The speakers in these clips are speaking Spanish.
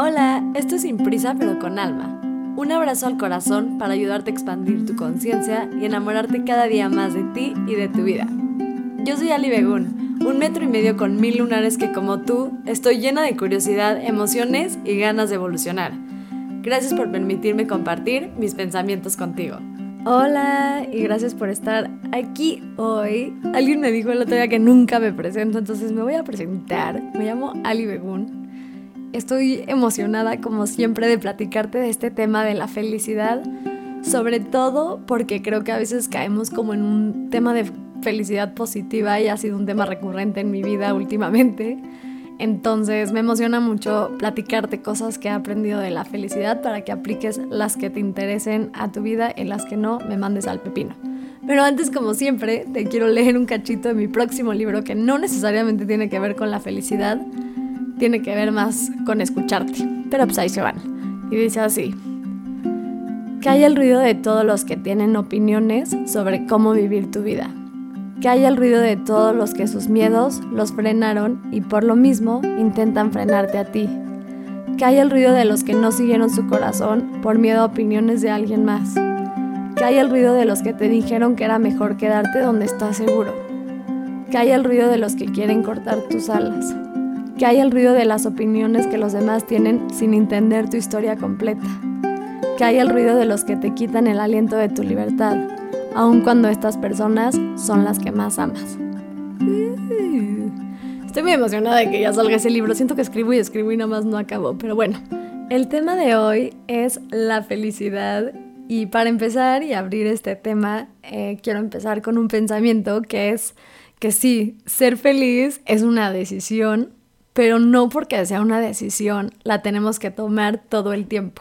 Hola, esto es Sin Prisa pero con Alma. Un abrazo al corazón para ayudarte a expandir tu conciencia y enamorarte cada día más de ti y de tu vida. Yo soy Ali Begun, un metro y medio con mil lunares que como tú estoy llena de curiosidad, emociones y ganas de evolucionar. Gracias por permitirme compartir mis pensamientos contigo. Hola y gracias por estar aquí hoy. Alguien me dijo el otro día que nunca me presento, entonces me voy a presentar. Me llamo Ali Begun Estoy emocionada como siempre de platicarte de este tema de la felicidad, sobre todo porque creo que a veces caemos como en un tema de felicidad positiva y ha sido un tema recurrente en mi vida últimamente. Entonces me emociona mucho platicarte cosas que he aprendido de la felicidad para que apliques las que te interesen a tu vida y las que no me mandes al pepino. Pero antes, como siempre, te quiero leer un cachito de mi próximo libro que no necesariamente tiene que ver con la felicidad, tiene que ver más con escucharte. Pero pues ahí se van. Y dice así. Que haya el ruido de todos los que tienen opiniones sobre cómo vivir tu vida. Que haya el ruido de todos los que sus miedos los frenaron y por lo mismo intentan frenarte a ti. Que haya el ruido de los que no siguieron su corazón por miedo a opiniones de alguien más. Que haya el ruido de los que te dijeron que era mejor quedarte donde estás seguro. Que haya el ruido de los que quieren cortar tus alas que hay el ruido de las opiniones que los demás tienen sin entender tu historia completa, que hay el ruido de los que te quitan el aliento de tu libertad, aun cuando estas personas son las que más amas. Estoy muy emocionada de que ya salga ese libro, siento que escribo y escribo y nada más no acabo, pero bueno, el tema de hoy es la felicidad y para empezar y abrir este tema, eh, quiero empezar con un pensamiento que es que sí, ser feliz es una decisión, pero no porque sea una decisión, la tenemos que tomar todo el tiempo.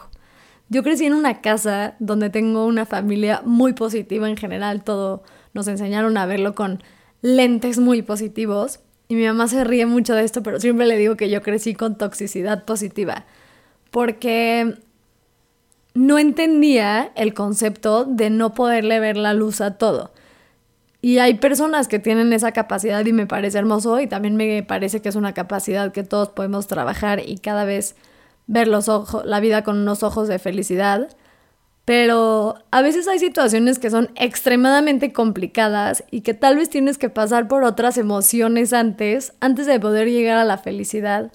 Yo crecí en una casa donde tengo una familia muy positiva en general, todo nos enseñaron a verlo con lentes muy positivos y mi mamá se ríe mucho de esto, pero siempre le digo que yo crecí con toxicidad positiva, porque no entendía el concepto de no poderle ver la luz a todo. Y hay personas que tienen esa capacidad y me parece hermoso y también me parece que es una capacidad que todos podemos trabajar y cada vez ver los ojos, la vida con unos ojos de felicidad. Pero a veces hay situaciones que son extremadamente complicadas y que tal vez tienes que pasar por otras emociones antes, antes de poder llegar a la felicidad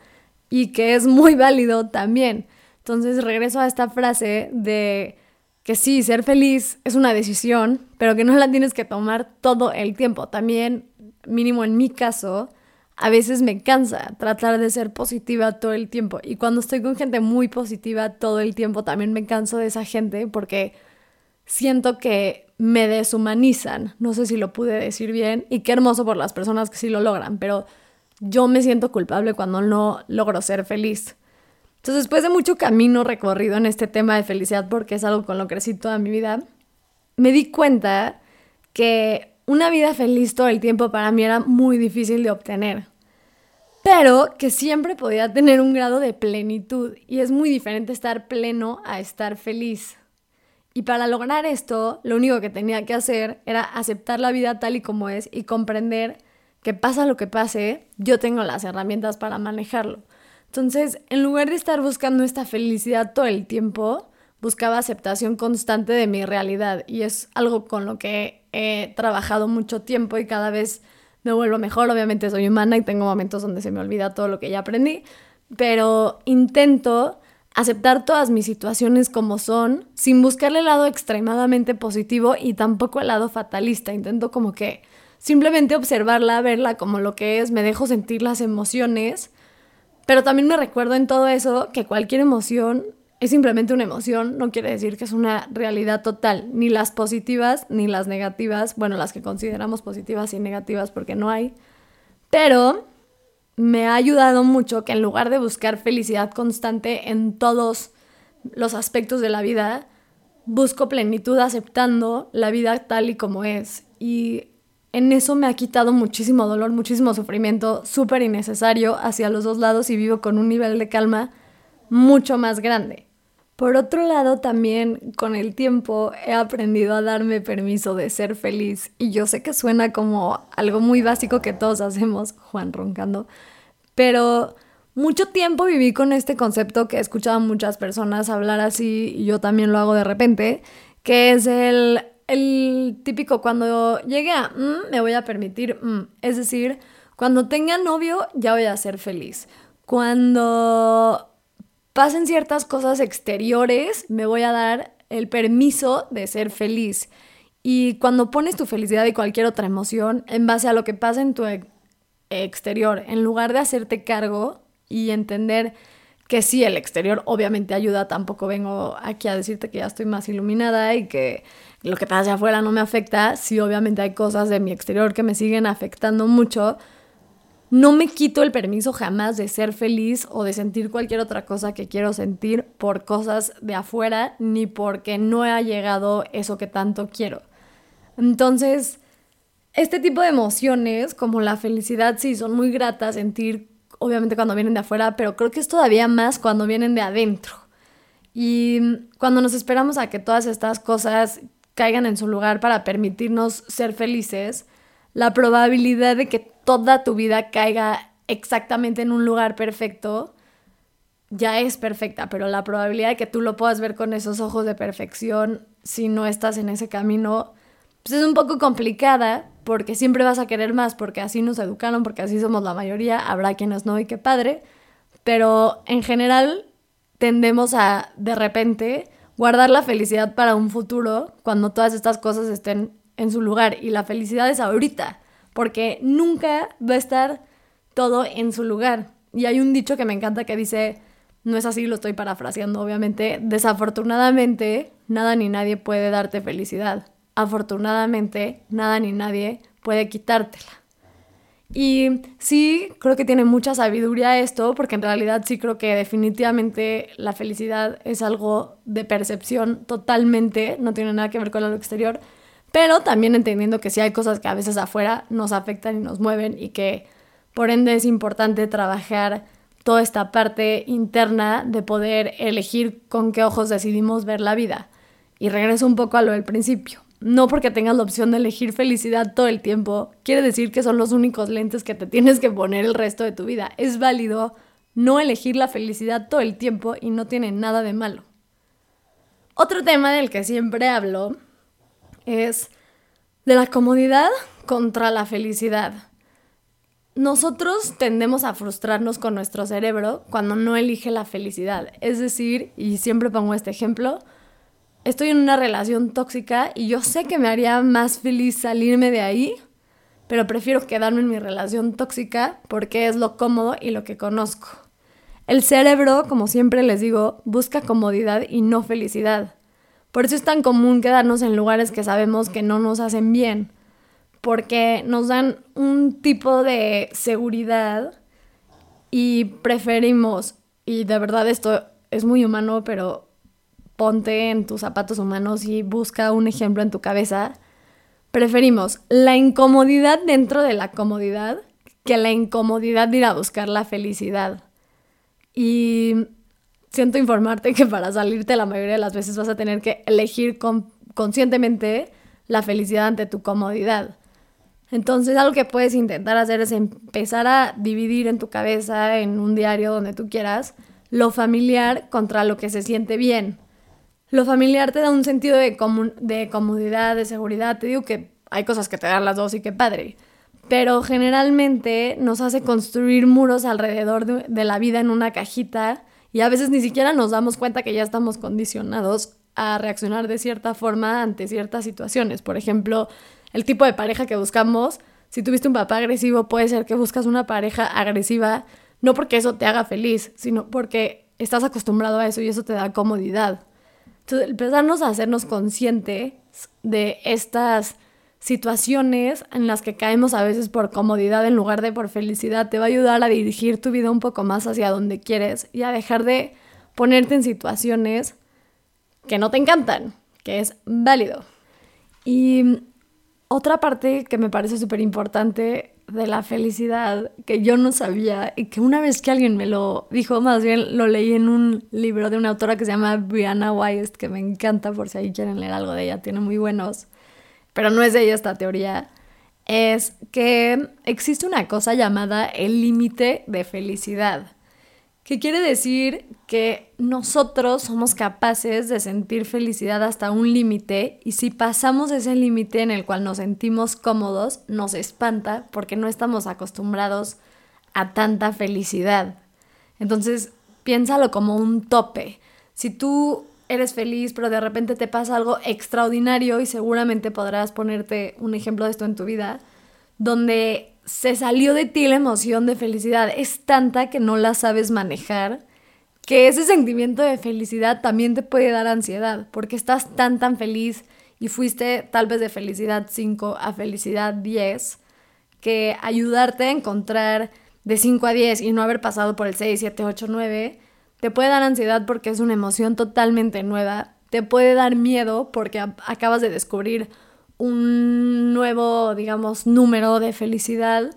y que es muy válido también. Entonces regreso a esta frase de que sí, ser feliz es una decisión, pero que no la tienes que tomar todo el tiempo. También, mínimo en mi caso, a veces me cansa tratar de ser positiva todo el tiempo. Y cuando estoy con gente muy positiva todo el tiempo, también me canso de esa gente porque siento que me deshumanizan. No sé si lo pude decir bien. Y qué hermoso por las personas que sí lo logran, pero yo me siento culpable cuando no logro ser feliz. Entonces, después de mucho camino recorrido en este tema de felicidad, porque es algo con lo que crecí toda mi vida, me di cuenta que una vida feliz todo el tiempo para mí era muy difícil de obtener, pero que siempre podía tener un grado de plenitud y es muy diferente estar pleno a estar feliz. Y para lograr esto, lo único que tenía que hacer era aceptar la vida tal y como es y comprender que pasa lo que pase, yo tengo las herramientas para manejarlo. Entonces, en lugar de estar buscando esta felicidad todo el tiempo, buscaba aceptación constante de mi realidad y es algo con lo que he trabajado mucho tiempo y cada vez me vuelvo mejor. Obviamente soy humana y tengo momentos donde se me olvida todo lo que ya aprendí, pero intento aceptar todas mis situaciones como son, sin buscarle el lado extremadamente positivo y tampoco el lado fatalista. Intento como que simplemente observarla, verla como lo que es, me dejo sentir las emociones pero también me recuerdo en todo eso que cualquier emoción es simplemente una emoción, no quiere decir que es una realidad total, ni las positivas ni las negativas, bueno, las que consideramos positivas y negativas porque no hay, pero me ha ayudado mucho que en lugar de buscar felicidad constante en todos los aspectos de la vida, busco plenitud aceptando la vida tal y como es. Y en eso me ha quitado muchísimo dolor, muchísimo sufrimiento, súper innecesario hacia los dos lados y vivo con un nivel de calma mucho más grande. Por otro lado, también con el tiempo he aprendido a darme permiso de ser feliz y yo sé que suena como algo muy básico que todos hacemos, Juan roncando, pero mucho tiempo viví con este concepto que he escuchado a muchas personas hablar así y yo también lo hago de repente, que es el, el típico cuando llegue a mm, me voy a permitir, mm". es decir, cuando tenga novio ya voy a ser feliz. Cuando pasen ciertas cosas exteriores me voy a dar el permiso de ser feliz. Y cuando pones tu felicidad y cualquier otra emoción en base a lo que pasa en tu exterior, en lugar de hacerte cargo y entender que sí, el exterior obviamente ayuda, tampoco vengo aquí a decirte que ya estoy más iluminada y que lo que pasa afuera no me afecta, sí, obviamente hay cosas de mi exterior que me siguen afectando mucho, no me quito el permiso jamás de ser feliz o de sentir cualquier otra cosa que quiero sentir por cosas de afuera, ni porque no ha llegado eso que tanto quiero. Entonces, este tipo de emociones, como la felicidad, sí, son muy gratas sentir obviamente cuando vienen de afuera, pero creo que es todavía más cuando vienen de adentro. Y cuando nos esperamos a que todas estas cosas caigan en su lugar para permitirnos ser felices, la probabilidad de que toda tu vida caiga exactamente en un lugar perfecto ya es perfecta, pero la probabilidad de que tú lo puedas ver con esos ojos de perfección si no estás en ese camino, pues es un poco complicada, porque siempre vas a querer más, porque así nos educaron, porque así somos la mayoría, habrá quienes no y qué padre, pero en general tendemos a de repente guardar la felicidad para un futuro cuando todas estas cosas estén en su lugar. Y la felicidad es ahorita, porque nunca va a estar todo en su lugar. Y hay un dicho que me encanta que dice, no es así, lo estoy parafraseando obviamente, desafortunadamente nada ni nadie puede darte felicidad afortunadamente nada ni nadie puede quitártela. Y sí, creo que tiene mucha sabiduría esto, porque en realidad sí creo que definitivamente la felicidad es algo de percepción totalmente, no tiene nada que ver con lo exterior, pero también entendiendo que sí hay cosas que a veces afuera nos afectan y nos mueven y que por ende es importante trabajar toda esta parte interna de poder elegir con qué ojos decidimos ver la vida. Y regreso un poco a lo del principio no porque tengas la opción de elegir felicidad todo el tiempo, quiere decir que son los únicos lentes que te tienes que poner el resto de tu vida. Es válido no elegir la felicidad todo el tiempo y no tiene nada de malo. Otro tema del que siempre hablo es de la comodidad contra la felicidad. Nosotros tendemos a frustrarnos con nuestro cerebro cuando no elige la felicidad. Es decir, y siempre pongo este ejemplo, estoy en una relación tóxica y yo sé que me haría más feliz salirme de ahí, pero prefiero quedarme en mi relación tóxica porque es lo cómodo y lo que conozco. El cerebro, como siempre les digo, busca comodidad y no felicidad. Por eso es tan común quedarnos en lugares que sabemos que no nos hacen bien, porque nos dan un tipo de seguridad y preferimos, y de verdad esto es muy humano, pero ponte en tus zapatos humanos y busca un ejemplo en tu cabeza. Preferimos la incomodidad dentro de la comodidad que la incomodidad de ir a buscar la felicidad. Y siento informarte que para salirte la mayoría de las veces vas a tener que elegir conscientemente la felicidad ante tu comodidad. Entonces algo que puedes intentar hacer es empezar a dividir en tu cabeza, en un diario donde tú quieras, lo familiar contra lo que se siente bien. Lo familiar te da un sentido de, de comodidad, de seguridad. Te digo que hay cosas que te dan las dos y qué padre. Pero generalmente nos hace construir muros alrededor de, de la vida en una cajita y a veces ni siquiera nos damos cuenta que ya estamos condicionados a reaccionar de cierta forma ante ciertas situaciones. Por ejemplo, el tipo de pareja que buscamos. Si tuviste un papá agresivo, puede ser que buscas una pareja agresiva, no porque eso te haga feliz, sino porque estás acostumbrado a eso y eso te da comodidad. Entonces, empezarnos a hacernos conscientes de estas situaciones en las que caemos a veces por comodidad en lugar de por felicidad te va a ayudar a dirigir tu vida un poco más hacia donde quieres y a dejar de ponerte en situaciones que no te encantan, que es válido. Y otra parte que me parece súper importante de la felicidad que yo no sabía y que una vez que alguien me lo dijo, más bien lo leí en un libro de una autora que se llama Brianna Weiss, que me encanta por si ahí quieren leer algo de ella, tiene muy buenos, pero no es de ella esta teoría, es que existe una cosa llamada el límite de felicidad. Que quiere decir que nosotros somos capaces de sentir felicidad hasta un límite y si pasamos ese límite en el cual nos sentimos cómodos, nos espanta porque no estamos acostumbrados a tanta felicidad. Entonces, piénsalo como un tope. Si tú eres feliz, pero de repente te pasa algo extraordinario y seguramente podrás ponerte un ejemplo de esto en tu vida, donde se salió de ti la emoción de felicidad. Es tanta que no la sabes manejar, que ese sentimiento de felicidad también te puede dar ansiedad, porque estás tan, tan feliz y fuiste tal vez de felicidad 5 a felicidad 10, que ayudarte a encontrar de 5 a 10 y no haber pasado por el 6, 7, 8, 9, te puede dar ansiedad porque es una emoción totalmente nueva, te puede dar miedo porque acabas de descubrir un nuevo, digamos, número de felicidad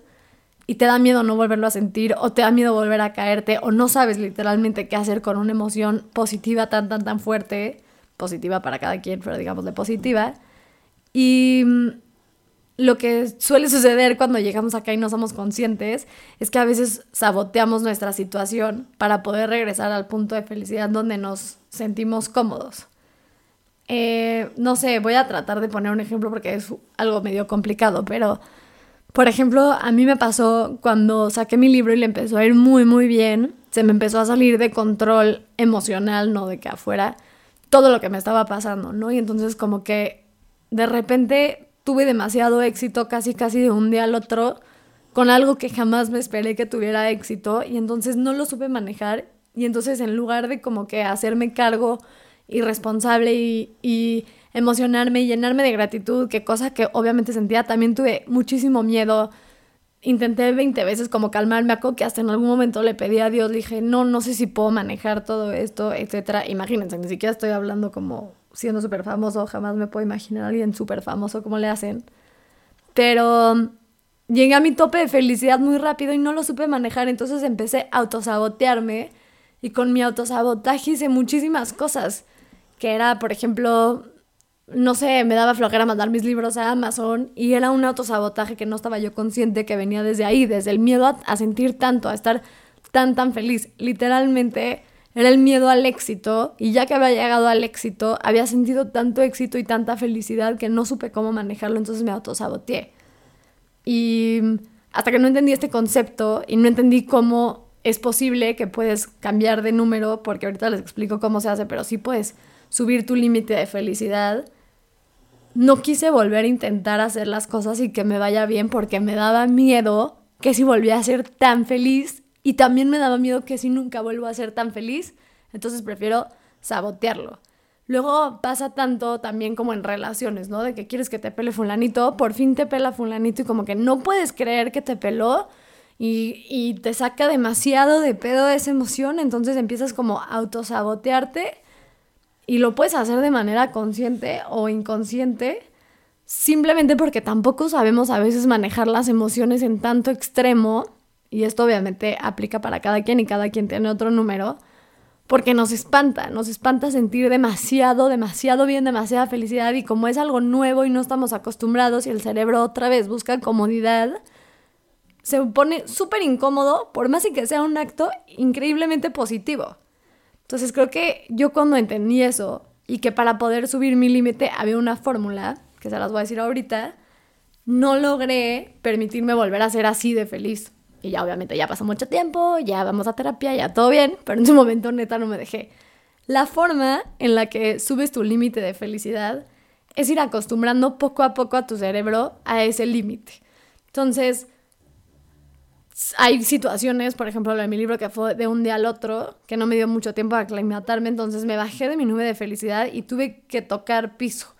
y te da miedo no volverlo a sentir o te da miedo volver a caerte o no sabes literalmente qué hacer con una emoción positiva tan, tan, tan fuerte, positiva para cada quien, pero digamos de positiva. Y mm, lo que suele suceder cuando llegamos acá y no somos conscientes es que a veces saboteamos nuestra situación para poder regresar al punto de felicidad donde nos sentimos cómodos. Eh, no sé, voy a tratar de poner un ejemplo porque es algo medio complicado, pero por ejemplo, a mí me pasó cuando saqué mi libro y le empezó a ir muy, muy bien, se me empezó a salir de control emocional, no de que afuera, todo lo que me estaba pasando, ¿no? Y entonces como que de repente tuve demasiado éxito casi, casi de un día al otro con algo que jamás me esperé que tuviera éxito y entonces no lo supe manejar y entonces en lugar de como que hacerme cargo irresponsable y, emocionarme y llenarme de gratitud, que cosa que obviamente sentía, también tuve muchísimo miedo. Intenté 20 veces como calmarme, a que hasta en algún momento le pedí a Dios, dije, no, no sé si puedo manejar todo esto, etc. Imagínense, ni siquiera estoy hablando como siendo súper famoso, jamás me puedo imaginar a alguien súper famoso como le hacen. Pero llegué a mi tope de felicidad muy rápido y no lo supe manejar, entonces empecé a autosabotearme y con mi autosabotaje hice muchísimas cosas que era, por ejemplo, no sé, me daba flojera mandar mis libros a Amazon y era un autosabotaje que no estaba yo consciente que venía desde ahí, desde el miedo a, sentir tanto, a estar tan, tan feliz. Literalmente era el miedo al éxito y ya que había llegado al éxito, había sentido tanto éxito y tanta felicidad que no supe cómo manejarlo, entonces me autosaboteé. Y hasta que no entendí este concepto y no entendí cómo es posible que puedes cambiar de número, porque ahorita les explico cómo se hace, pero sí puedes subir tu límite de felicidad, no quise volver a intentar hacer las cosas y que me vaya bien porque me daba miedo que si volvía a ser tan feliz y también me daba miedo que si nunca vuelvo a ser tan feliz, entonces prefiero sabotearlo. Luego pasa tanto también como en relaciones, ¿no? De que quieres que te pele fulanito, por fin te pela fulanito y como que no puedes creer que te peló y, y te saca demasiado de pedo esa emoción, entonces empiezas como a autosabotearte y lo puedes hacer de manera consciente o inconsciente, simplemente porque tampoco sabemos a veces manejar las emociones en tanto extremo, y esto obviamente aplica para cada quien y cada quien tiene otro número, porque nos espanta, nos espanta sentir demasiado, demasiado bien, demasiada felicidad y como es algo nuevo y no estamos acostumbrados y el cerebro otra vez busca comodidad, se pone súper incómodo, por más que sea un acto increíblemente positivo. Entonces creo que yo cuando entendí eso y que para poder subir mi límite había una fórmula, que se las voy a decir ahorita, no logré permitirme volver a ser así de feliz. Y ya obviamente ya pasó mucho tiempo, ya vamos a terapia, ya todo bien, pero en ese momento neta no me dejé. La forma en la que subes tu límite de felicidad es ir acostumbrando poco a poco a tu cerebro a ese límite. Entonces, hay situaciones, por ejemplo, en mi libro que fue de un día al otro, que no me dio mucho tiempo a aclimatarme, entonces me bajé de mi nube de felicidad y tuve que tocar piso.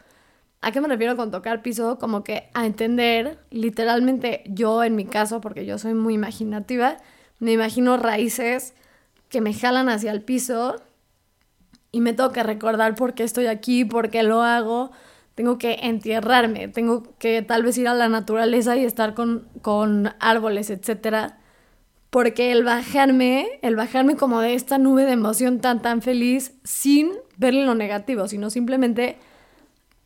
¿A qué me refiero con tocar piso? Como que a entender, literalmente yo en mi caso, porque yo soy muy imaginativa, me imagino raíces que me jalan hacia el piso y me que recordar por qué estoy aquí, por qué lo hago, tengo que entierrarme, tengo que tal vez ir a la naturaleza y estar con, con árboles, etc. Porque el bajarme, el bajarme como de esta nube de emoción tan, tan feliz, sin verle lo negativo, sino simplemente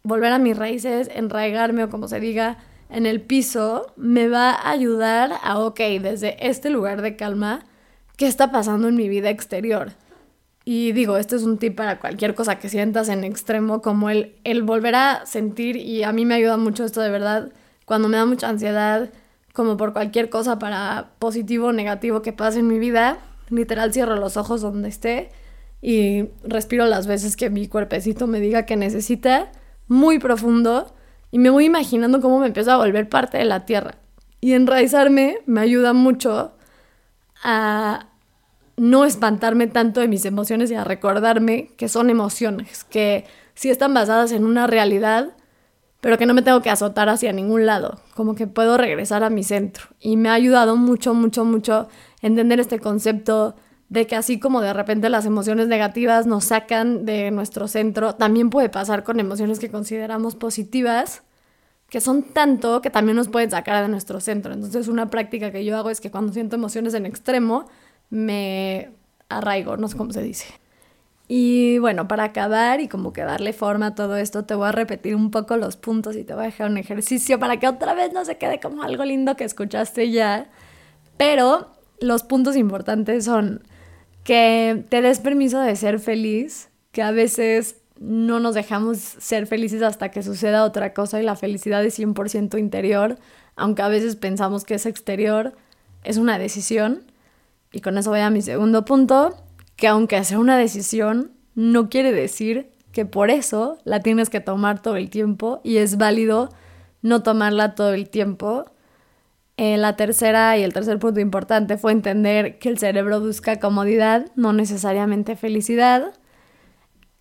volver a mis raíces, enraigarme o como se diga, en el piso, me va a ayudar a, ok, desde este lugar de calma, qué está pasando en mi vida exterior. Y digo, este es un tip para cualquier cosa que sientas en extremo, como el, el volver a sentir, y a mí me ayuda mucho esto de verdad, cuando me da mucha ansiedad, como por cualquier cosa para positivo o negativo que pase en mi vida, literal cierro los ojos donde esté y respiro las veces que mi cuerpecito me diga que necesita, muy profundo, y me voy imaginando cómo me empiezo a volver parte de la tierra. Y enraizarme me ayuda mucho a no espantarme tanto de mis emociones y a recordarme que son emociones, que sí están basadas en una realidad, pero que no me tengo que azotar hacia ningún lado, como que puedo regresar a mi centro. Y me ha ayudado mucho, mucho, mucho entender este concepto de que así como de repente las emociones negativas nos sacan de nuestro centro, también puede pasar con emociones que consideramos positivas, que son tanto que también nos pueden sacar de nuestro centro. Entonces una práctica que yo hago es que cuando siento emociones en extremo, me arraigo, no sé cómo se dice. Y bueno, para acabar y como que darle forma a todo esto, te voy a repetir un poco los puntos y te voy a dejar un ejercicio para que otra vez no se quede como algo lindo que escuchaste ya. Pero los puntos importantes son que te des permiso de ser feliz, que a veces no nos dejamos ser felices hasta que suceda otra cosa y la felicidad es 100% interior, aunque a veces pensamos que es exterior, es una decisión y con eso voy a mi segundo punto, que aunque sea una decisión, no quiere decir que por eso la tienes que tomar todo el tiempo y es válido no tomarla todo el tiempo. Eh, la tercera y el tercer punto importante fue entender que el cerebro busca comodidad, no necesariamente felicidad.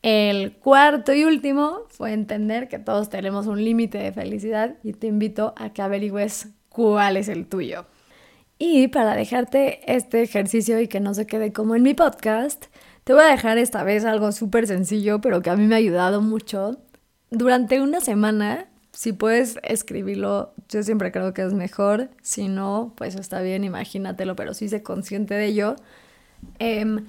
El cuarto y último fue entender que todos tenemos un límite de felicidad y te invito a que averigües cuál es el tuyo. Y para dejarte este ejercicio y que no se quede como en mi podcast, te voy a dejar esta vez algo súper sencillo, pero que a mí me ha ayudado mucho. Durante una semana, si puedes escribirlo, yo siempre creo que es mejor. Si no, pues está bien, imagínatelo, pero sí sé consciente de ello. Em,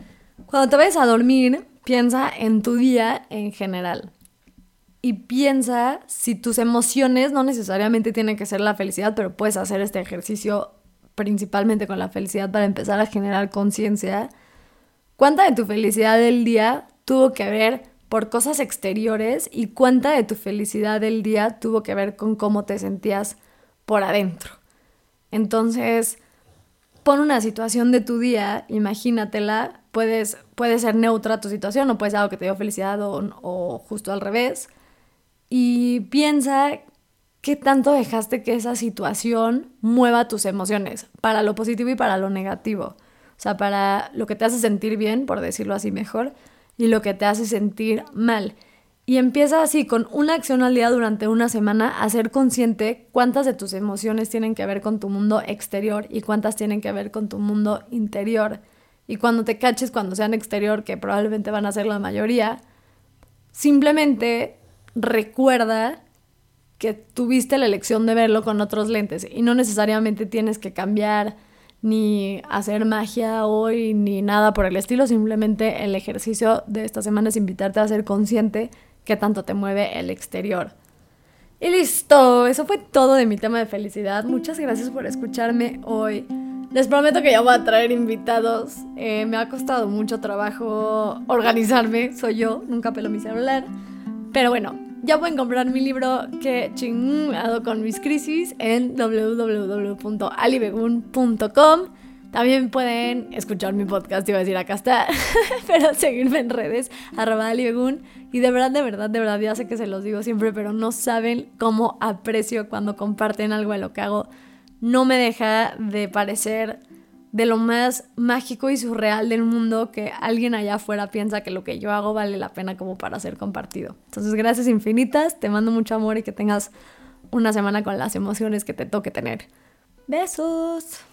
cuando te vayas a dormir, piensa en tu día en general. Y piensa si tus emociones no necesariamente tienen que ser la felicidad, pero puedes hacer este ejercicio principalmente con la felicidad para empezar a generar conciencia, ¿cuánta de tu felicidad del día tuvo que ver por cosas exteriores y cuánta de tu felicidad del día tuvo que ver con cómo te sentías por adentro? Entonces, pon una situación de tu día, imagínatela, puedes, puede ser neutra tu situación o puede ser algo que te dio felicidad o, o justo al revés. Y piensa ¿Qué tanto dejaste que esa situación mueva tus emociones? Para lo positivo y para lo negativo. O sea, para lo que te hace sentir bien, por decirlo así mejor, y lo que te hace sentir mal. Y empieza así, con una acción al día durante una semana, a ser consciente cuántas de tus emociones tienen que ver con tu mundo exterior y cuántas tienen que ver con tu mundo interior. Y cuando te caches, cuando sean exterior, que probablemente van a ser la mayoría, simplemente recuerda que tuviste la elección de verlo con otros lentes y no necesariamente tienes que cambiar ni hacer magia hoy ni nada por el estilo, simplemente el ejercicio de esta semana es invitarte a ser consciente que tanto te mueve el exterior. Y listo, eso fue todo de mi tema de felicidad. Muchas gracias por escucharme hoy. Les prometo que ya voy a traer invitados. Eh, me ha costado mucho trabajo organizarme, soy yo, nunca pelo mi celular. Pero bueno, ya pueden comprar mi libro que chingado con mis crisis en www.alibegun.com. También pueden escuchar mi podcast, iba a decir acá está, pero seguirme en redes, arroba alibegun. Y de verdad, de verdad, de verdad, ya sé que se los digo siempre, pero no saben cómo aprecio cuando comparten algo de lo que hago. No me deja de parecer de lo más mágico y surreal del mundo que alguien allá afuera piensa que lo que yo hago vale la pena como para ser compartido. Entonces, gracias infinitas, te mando mucho amor y que tengas una semana con las emociones que te toque tener. Besos.